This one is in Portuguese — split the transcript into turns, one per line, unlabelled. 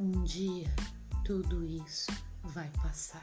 Um dia tudo isso vai passar.